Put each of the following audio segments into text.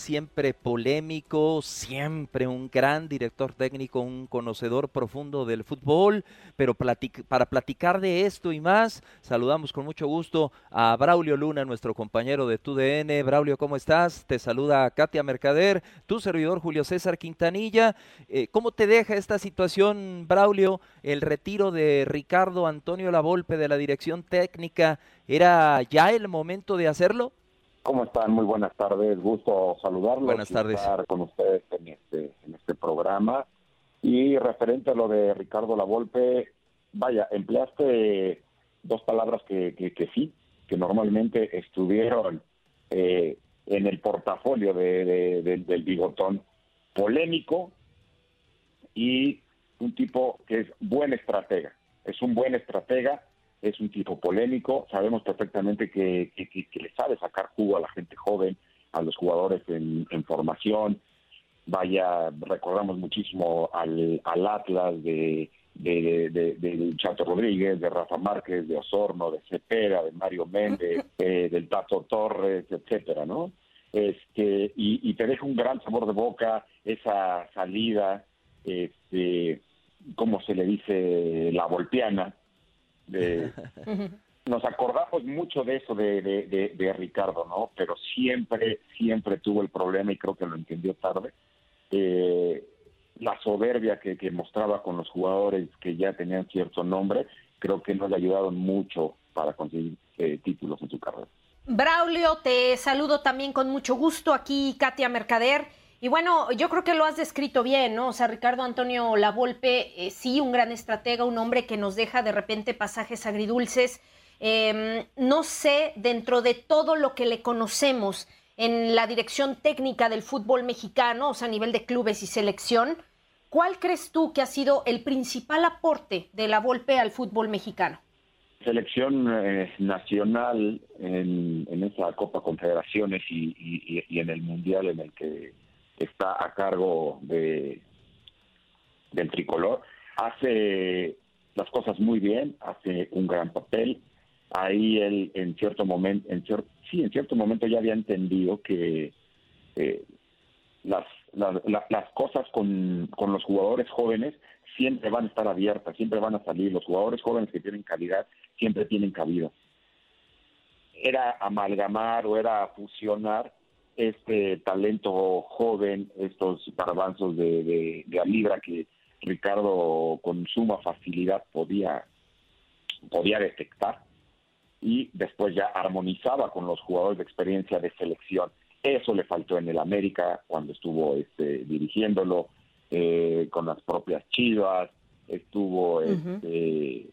Siempre polémico, siempre un gran director técnico, un conocedor profundo del fútbol, pero para platicar de esto y más, saludamos con mucho gusto a Braulio Luna, nuestro compañero de TUDN. Braulio, ¿cómo estás? Te saluda Katia Mercader, tu servidor Julio César Quintanilla. Eh, ¿Cómo te deja esta situación, Braulio, el retiro de Ricardo Antonio Lavolpe de la dirección técnica? ¿Era ya el momento de hacerlo? ¿Cómo están? Muy buenas tardes. Gusto saludarlos. Buenas tardes. Estar con ustedes en este, en este programa. Y referente a lo de Ricardo Lavolpe, vaya, empleaste dos palabras que, que, sí, que normalmente estuvieron eh, en el portafolio de, del bigotón. Polémico y un tipo que es buen estratega. Es un buen estratega es un tipo polémico, sabemos perfectamente que, le sabe sacar jugo a la gente joven, a los jugadores en, formación. Vaya, recordamos muchísimo al, Atlas de, de, Chato Rodríguez, de Rafa Márquez, de Osorno, de Cepeda, de Mario Méndez, eh, del Tato Torres, etcétera, ¿no? Este, y, te deja un gran sabor de boca esa salida, este, como se le dice, la volpiana, nos acordamos mucho de eso de, Ricardo, ¿no? Pero siempre, siempre tuvo el problema y creo que lo entendió tarde. Eh, la soberbia que, mostraba con los jugadores que ya tenían cierto nombre, creo que no le ayudaron mucho para conseguir eh, títulos en su carrera. Braulio, te saludo también con mucho gusto aquí, Katia Mercader. Y bueno, yo creo que lo has descrito bien, ¿no? O sea, Ricardo Antonio Lavolpe, eh, sí, un gran estratega, un hombre que nos deja de repente pasajes agridulces. Em, no sé, dentro de todo lo que le conocemos en la dirección técnica del fútbol mexicano, o sea, a nivel de clubes y selección, ¿cuál crees tú que ha sido el principal aporte de la Volpe al fútbol mexicano? Selección eh, nacional en, esa Copa Confederaciones y en el Mundial en el que está a cargo de del tricolor, hace las cosas muy bien, hace un gran papel. Ahí él en cierto momento, en sí, en cierto momento ya había entendido que eh, las, las, cosas con, con los jugadores jóvenes siempre van a estar abiertas, siempre van a salir. Los jugadores jóvenes que tienen calidad siempre tienen cabida. Era amalgamar o era fusionar este talento joven, estos garbanzos de, de, Libra que Ricardo con suma facilidad podía, podía detectar y después ya armonizaba con los jugadores de experiencia de selección. Eso le faltó en el América cuando estuvo este, dirigiéndolo, eh, con las propias Chivas, estuvo este,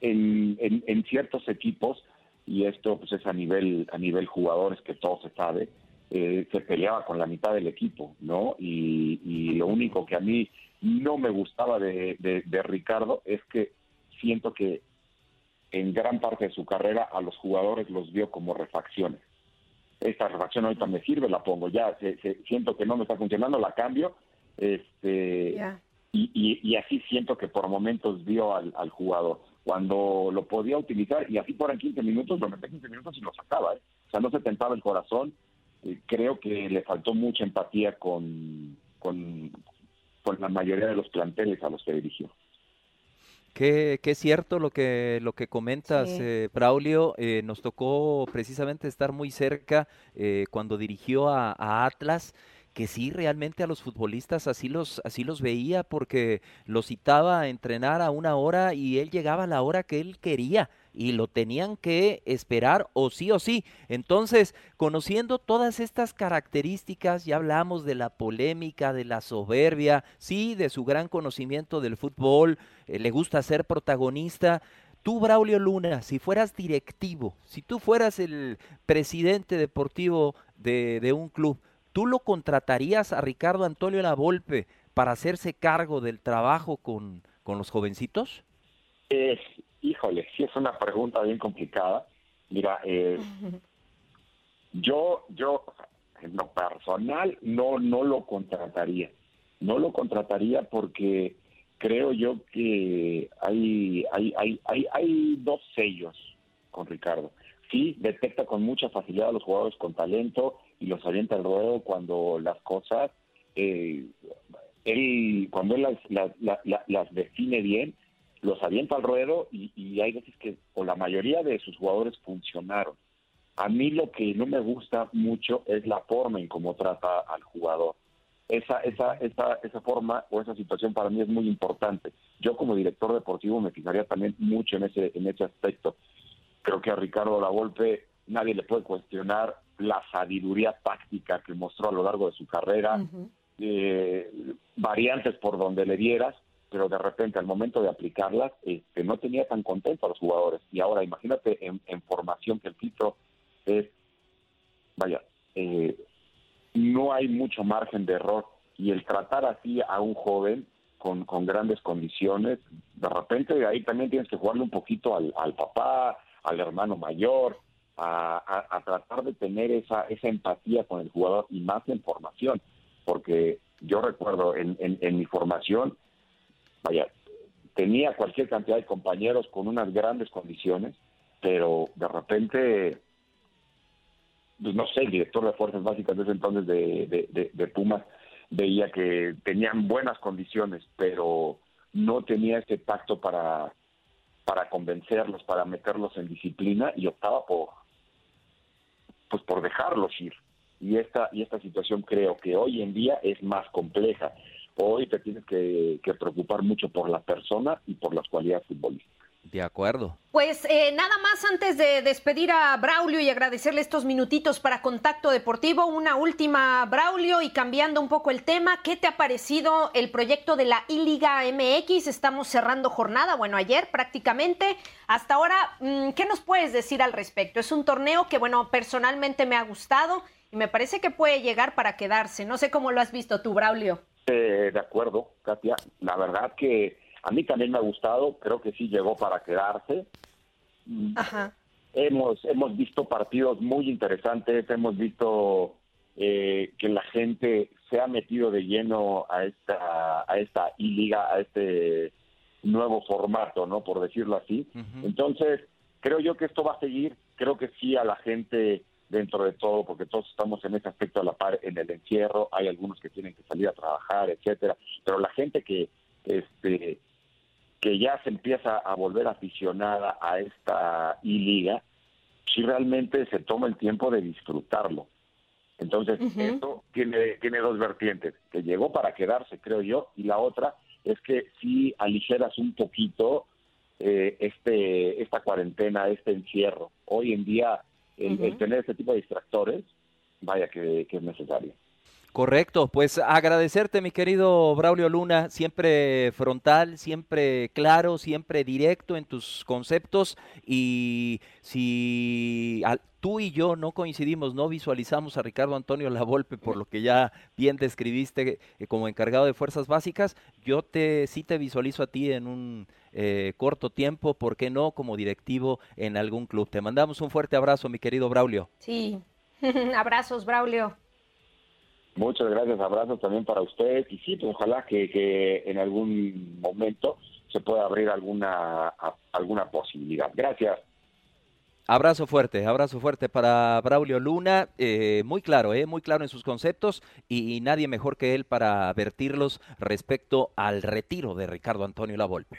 en, en, ciertos equipos, y esto pues es a nivel, a nivel jugadores que todo se sabe, eh, se peleaba con la mitad del equipo, ¿no? Y, y, lo único que a mí no me gustaba de, de, Ricardo es que siento que en gran parte de su carrera a los jugadores los vio como refacciones. Esta refacción ahorita me sirve, la pongo ya, siento que no me está funcionando, la cambio, este, y, y, así siento que por momentos vio al, al jugador cuando lo podía utilizar y así fueran 15 minutos, lo metía 15 minutos y lo sacaba. ¿eh? O sea, no se tentaba el corazón. Eh, creo que le faltó mucha empatía con, con, la mayoría de los planteles a los que dirigió. Qué, qué cierto lo que, lo que comentas, eh, Braulio. Eh, nos tocó precisamente estar muy cerca cuando dirigió a, a Atlas que sí realmente a los futbolistas así los así los veía porque los citaba a entrenar a una hora y él llegaba a la hora que él quería y lo tenían que esperar o sí o sí. Entonces, conociendo todas estas características, ya hablamos de la polémica, de la soberbia, sí, de su gran conocimiento del fútbol, eh, le gusta ser protagonista. Tú, Braulio Luna, si fueras directivo, si tú fueras el presidente deportivo de, de un club, ¿Tú lo contratarías a Ricardo Antonio Lavolpe para hacerse cargo del trabajo con, con los jovencitos? Eh, híjole, sí es una pregunta bien complicada. Mira, eh, yo, yo, en lo personal, no, no lo contrataría. No lo contrataría porque creo yo que hay, hay, hay, hay, hay dos sellos con Ricardo. Sí, detecta con mucha facilidad a los jugadores con talento y los avienta al ruedo cuando las cosas, eh, él, cuando él las, las, define bien, los avienta al ruedo y, hay veces que, o la mayoría de sus jugadores funcionaron. A mí lo que no me gusta mucho es la forma en cómo trata al jugador. Esa, esa, esa, esa forma o esa situación para mí es muy importante. Yo como director deportivo me fijaría también mucho en ese, en ese aspecto. Creo que a Ricardo Lavolpe nadie le puede cuestionar la sabiduría táctica que mostró a lo largo de su carrera, eh, variantes por donde le dieras, pero de repente al momento de aplicarlas este, no tenía tan contento a los jugadores. Y ahora imagínate en, formación que el filtro es, vaya, eh, no hay mucho margen de error y el tratar así a un joven con, con grandes condiciones, de repente ahí también tienes que jugarle un poquito al, papá, al hermano mayor, a, tratar de tener esa, esa empatía con el jugador y más en formación, porque yo recuerdo en, en, mi formación, vaya, tenía cualquier cantidad de compañeros con unas grandes condiciones, pero de repente, pues no sé, el director de Fuerzas Básicas de ese entonces de, de, Pumas veía que tenían buenas condiciones, pero no tenía ese pacto para, para convencerlos, para meterlos en disciplina y optaba por, pues por dejarlos ir. Y esta, y esta situación creo que hoy en día es más compleja. Hoy te tienes que, preocupar mucho por la persona y por las cualidades futbolísticas. De acuerdo. Pues eh, nada más antes de despedir a Braulio y agradecerle estos minutitos para Contacto Deportivo, una última, Braulio, y cambiando un poco el tema, ¿qué te ha parecido el proyecto de la I-Liga MX? Estamos cerrando jornada, bueno, ayer prácticamente. Hasta ahora, mm, ¿qué nos puedes decir al respecto? Es un torneo que, bueno, personalmente me ha gustado y me parece que puede llegar para quedarse. No sé cómo lo has visto tú, Braulio. Eh, de acuerdo, Katia. La verdad que a mí también me ha gustado, creo que sí llegó para quedarse. Hemos, hemos visto partidos muy interesantes, hemos visto eh, que la gente se ha metido de lleno a esta, a esta liga, a este nuevo formato, ¿no? Por decirlo así. Entonces, creo yo que esto va a seguir, creo que sí a la gente dentro de todo, porque todos estamos en ese aspecto a la par en el encierro, hay algunos que tienen que salir a trabajar, etcétera, pero la gente que este que ya se empieza a volver aficionada a esta I-Liga, si realmente se toma el tiempo de disfrutarlo. Entonces, esto tiene, tiene dos vertientes, que llegó para quedarse, creo yo, y la otra es que si aligeras un poquito eh, este esta cuarentena, este encierro. Hoy en día, el, tener este tipo de distractores, vaya que es necesario. Correcto, pues agradecerte mi querido Braulio Luna, siempre frontal, siempre claro, siempre directo en tus conceptos y si tú y yo no coincidimos, no visualizamos a Ricardo Antonio Lavolpe por lo que ya bien describiste eh, como encargado de fuerzas básicas, yo te sí te visualizo a ti en un eh, corto tiempo, ¿por qué no? Como directivo en algún club. Te mandamos un fuerte abrazo, mi querido Braulio. Sí, abrazos, Braulio. Muchas gracias, abrazos también para usted y sí, pues ojalá que, en algún momento se pueda abrir alguna, alguna posibilidad. Gracias. Abrazo fuerte, abrazo fuerte para Braulio Luna, eh, muy claro, eh, muy claro en sus conceptos y, nadie mejor que él para vertirlos respecto al retiro de Ricardo Antonio Lavolpe.